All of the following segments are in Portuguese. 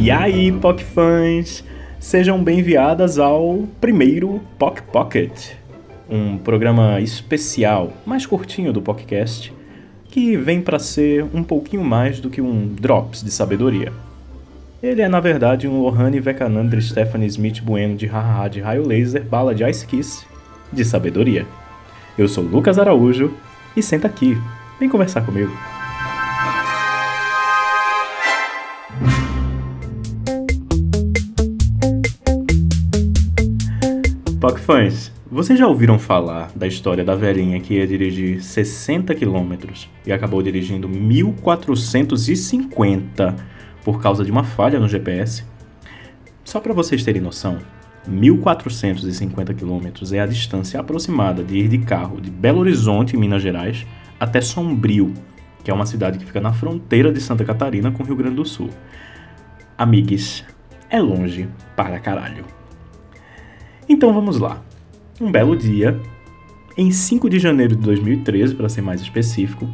E aí, POC fãs, sejam bem-vindas ao primeiro POC Pocket, um programa especial, mais curtinho do podcast, que vem para ser um pouquinho mais do que um drops de sabedoria. Ele é, na verdade, um Lohane Vekanandra Stephanie Smith Bueno de haha de raio laser, bala de ice kiss, de sabedoria. Eu sou Lucas Araújo e senta aqui, vem conversar comigo. POC fãs, vocês já ouviram falar da história da velhinha que ia dirigir 60 km e acabou dirigindo 1450 por causa de uma falha no GPS? Só para vocês terem noção, 1450 km é a distância aproximada de ir de carro de Belo Horizonte, Minas Gerais, até Sombrio, que é uma cidade que fica na fronteira de Santa Catarina com o Rio Grande do Sul. Amigues, é longe para caralho. Então vamos lá. Um belo dia, em 5 de janeiro de 2013, para ser mais específico,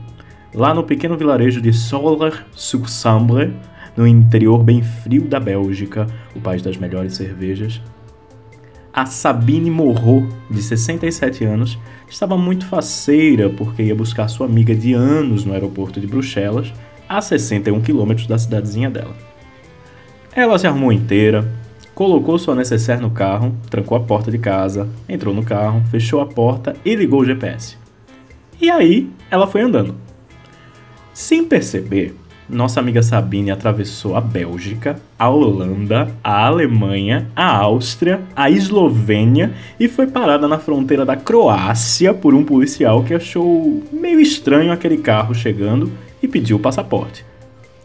lá no pequeno vilarejo de Soler-sur-Sambre, no interior bem frio da Bélgica, o país das melhores cervejas, a Sabine Morro, de 67 anos, estava muito faceira porque ia buscar sua amiga de anos no aeroporto de Bruxelas, a 61 quilômetros da cidadezinha dela. Ela se arrumou inteira, colocou sua necessaire no carro, trancou a porta de casa, entrou no carro, fechou a porta e ligou o GPS. E aí ela foi andando. Sem perceber, nossa amiga Sabine atravessou a Bélgica, a Holanda, a Alemanha, a Áustria, a Eslovênia e foi parada na fronteira da Croácia por um policial que achou meio estranho aquele carro chegando e pediu o passaporte.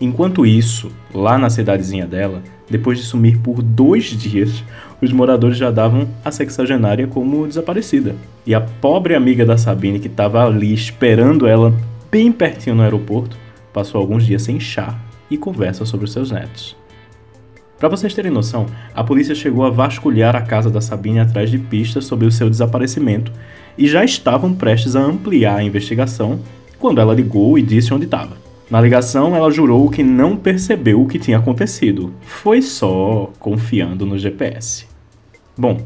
Enquanto isso, lá na cidadezinha dela, depois de sumir por dois dias, os moradores já davam a sexagenária como desaparecida. E a pobre amiga da Sabine, que estava ali esperando ela bem pertinho no aeroporto, passou alguns dias sem chá e conversa sobre os seus netos. Para vocês terem noção, a polícia chegou a vasculhar a casa da Sabine atrás de pistas sobre o seu desaparecimento e já estavam prestes a ampliar a investigação quando ela ligou e disse onde estava. Na ligação, ela jurou que não percebeu o que tinha acontecido, foi só confiando no GPS. Bom,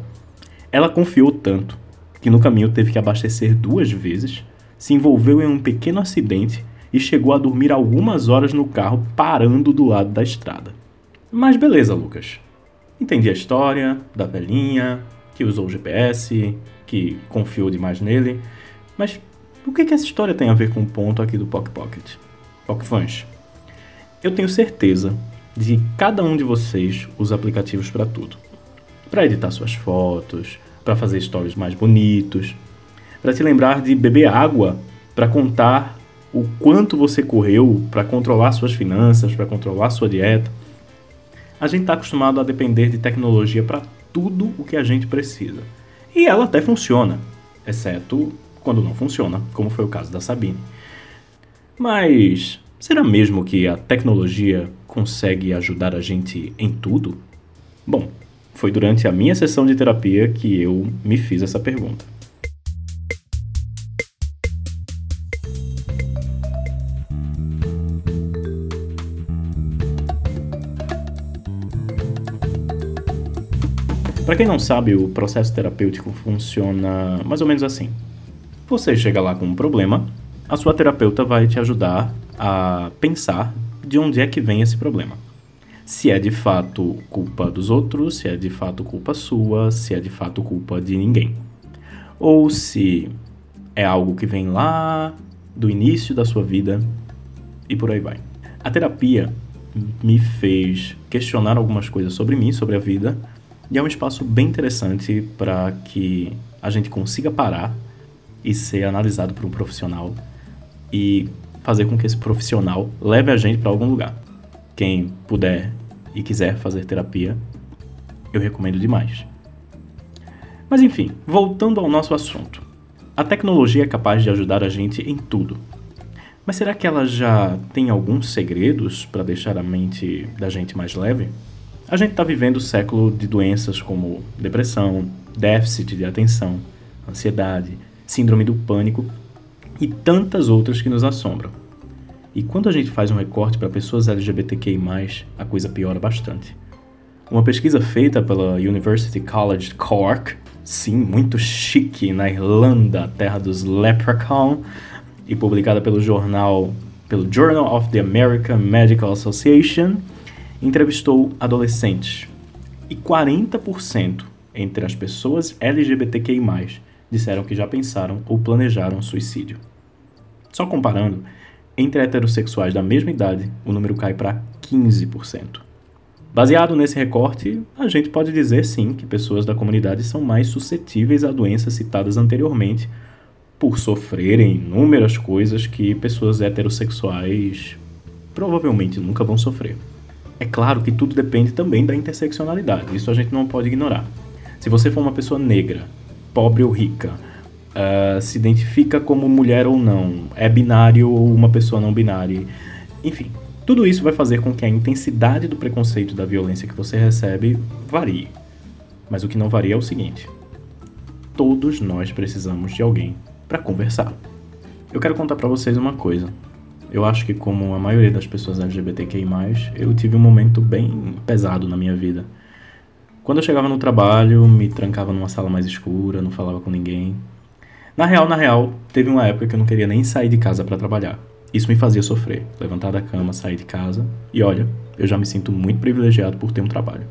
ela confiou tanto que no caminho teve que abastecer duas vezes, se envolveu em um pequeno acidente e chegou a dormir algumas horas no carro parando do lado da estrada. Mas beleza, Lucas. Entendi a história da velhinha, que usou o GPS, que confiou demais nele, mas o que, que essa história tem a ver com o ponto aqui do Pock Pocket? Fãs, eu tenho certeza de que cada um de vocês usa aplicativos para tudo. Para editar suas fotos, para fazer stories mais bonitos, para te lembrar de beber água, para contar o quanto você correu, para controlar suas finanças, para controlar sua dieta. A gente está acostumado a depender de tecnologia para tudo o que a gente precisa. E ela até funciona, exceto quando não funciona, como foi o caso da Sabine. Mas será mesmo que a tecnologia consegue ajudar a gente em tudo? Bom, foi durante a minha sessão de terapia que eu me fiz essa pergunta. Para quem não sabe, o processo terapêutico funciona mais ou menos assim. Você chega lá com um problema, a sua terapeuta vai te ajudar a pensar de onde é que vem esse problema. Se é de fato culpa dos outros, se é de fato culpa sua, se é de fato culpa de ninguém. Ou se é algo que vem lá do início da sua vida e por aí vai. A terapia me fez questionar algumas coisas sobre mim, sobre a vida, e é um espaço bem interessante para que a gente consiga parar e ser analisado por um profissional e fazer com que esse profissional leve a gente para algum lugar. Quem puder e quiser fazer terapia, eu recomendo demais. Mas enfim, voltando ao nosso assunto. A tecnologia é capaz de ajudar a gente em tudo. Mas será que ela já tem alguns segredos para deixar a mente da gente mais leve? A gente está vivendo o século de doenças como depressão, déficit de atenção, ansiedade, síndrome do pânico e tantas outras que nos assombram. E quando a gente faz um recorte para pessoas LGBTQI, a coisa piora bastante. Uma pesquisa feita pela University College Cork, sim, muito chique, na Irlanda, terra dos Leprechaun, e publicada pelo jornal, pelo Journal of the American Medical Association, entrevistou adolescentes. E 40% entre as pessoas LGBTQI+, disseram que já pensaram ou planejaram suicídio. Só comparando, entre heterossexuais da mesma idade, o número cai para 15%. Baseado nesse recorte, a gente pode dizer sim que pessoas da comunidade são mais suscetíveis a doenças citadas anteriormente, por sofrerem inúmeras coisas que pessoas heterossexuais provavelmente nunca vão sofrer. É claro que tudo depende também da interseccionalidade, isso a gente não pode ignorar. Se você for uma pessoa negra, pobre ou rica, uh, se identifica como mulher ou não, é binário ou uma pessoa não binária, enfim, tudo isso vai fazer com que a intensidade do preconceito da violência que você recebe varie. Mas o que não varia é o seguinte: todos nós precisamos de alguém para conversar. Eu quero contar para vocês uma coisa. Eu acho que, como a maioria das pessoas LGBTQI, eu tive um momento bem pesado na minha vida. Quando eu chegava no trabalho, me trancava numa sala mais escura, não falava com ninguém. Na real, na real, teve uma época que eu não queria nem sair de casa para trabalhar. Isso me fazia sofrer, levantar da cama, sair de casa. E olha, eu já me sinto muito privilegiado por ter um trabalho.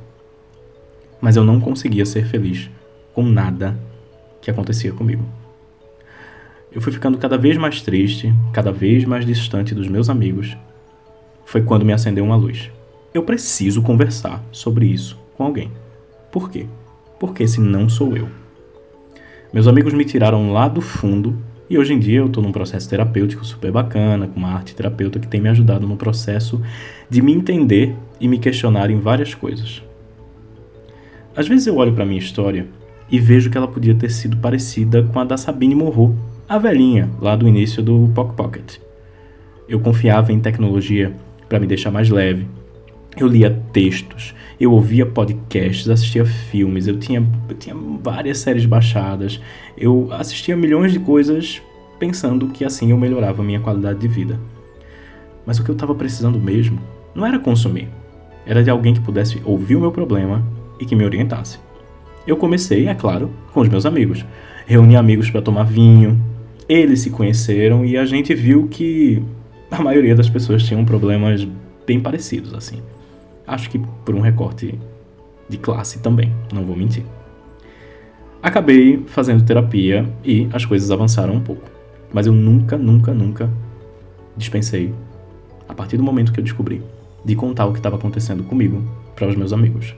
Mas eu não conseguia ser feliz com nada que acontecia comigo. Eu fui ficando cada vez mais triste, cada vez mais distante dos meus amigos. Foi quando me acendeu uma luz. Eu preciso conversar sobre isso com alguém. Por quê? Porque se não sou eu. Meus amigos me tiraram lá do fundo e hoje em dia eu estou num processo terapêutico super bacana, com uma arte terapeuta que tem me ajudado no processo de me entender e me questionar em várias coisas. Às vezes eu olho para minha história e vejo que ela podia ter sido parecida com a da Sabine Morro, a velhinha lá do início do Pock Pocket. Eu confiava em tecnologia para me deixar mais leve. Eu lia textos, eu ouvia podcasts, assistia filmes, eu tinha, eu tinha várias séries baixadas, eu assistia milhões de coisas pensando que assim eu melhorava a minha qualidade de vida. Mas o que eu estava precisando mesmo não era consumir, era de alguém que pudesse ouvir o meu problema e que me orientasse. Eu comecei, é claro, com os meus amigos. Reuni amigos para tomar vinho, eles se conheceram e a gente viu que a maioria das pessoas tinham problemas bem parecidos, assim. Acho que por um recorte de classe também, não vou mentir. Acabei fazendo terapia e as coisas avançaram um pouco. Mas eu nunca, nunca, nunca dispensei, a partir do momento que eu descobri, de contar o que estava acontecendo comigo para os meus amigos.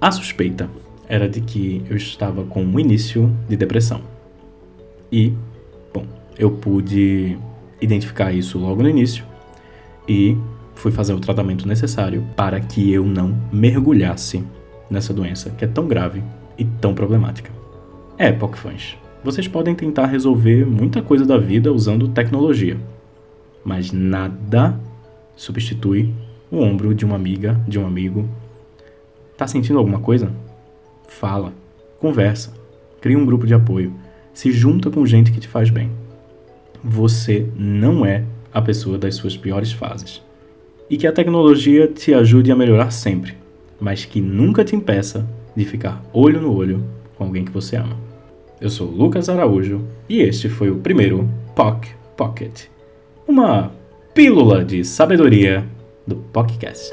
A suspeita era de que eu estava com um início de depressão. E Bom, eu pude identificar isso logo no início e fui fazer o tratamento necessário para que eu não mergulhasse nessa doença que é tão grave e tão problemática. É, PocFãs, vocês podem tentar resolver muita coisa da vida usando tecnologia, mas nada substitui o ombro de uma amiga, de um amigo. Tá sentindo alguma coisa? Fala, conversa, cria um grupo de apoio se junta com gente que te faz bem. Você não é a pessoa das suas piores fases. E que a tecnologia te ajude a melhorar sempre, mas que nunca te impeça de ficar olho no olho com alguém que você ama. Eu sou Lucas Araújo e este foi o primeiro POC Pocket, uma pílula de sabedoria do podcast.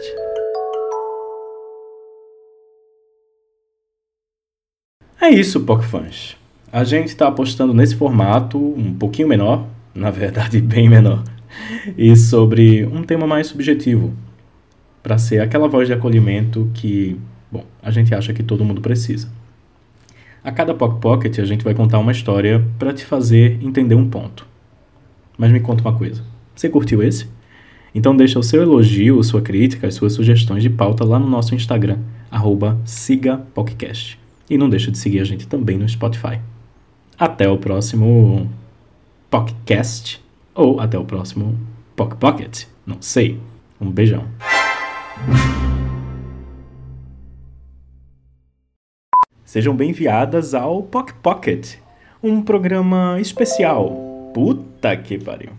É isso, POC fãs. A gente está apostando nesse formato um pouquinho menor, na verdade bem menor, e sobre um tema mais subjetivo, para ser aquela voz de acolhimento que, bom, a gente acha que todo mundo precisa. A cada Pock Pocket a gente vai contar uma história para te fazer entender um ponto. Mas me conta uma coisa, você curtiu esse? Então deixa o seu elogio, sua crítica, as suas sugestões de pauta lá no nosso Instagram, sigapodcast. E não deixa de seguir a gente também no Spotify. Até o próximo podcast ou até o próximo Pock Pocket, não sei. Um beijão. Sejam bem-vindas ao Pock Pocket, um programa especial. Puta que pariu.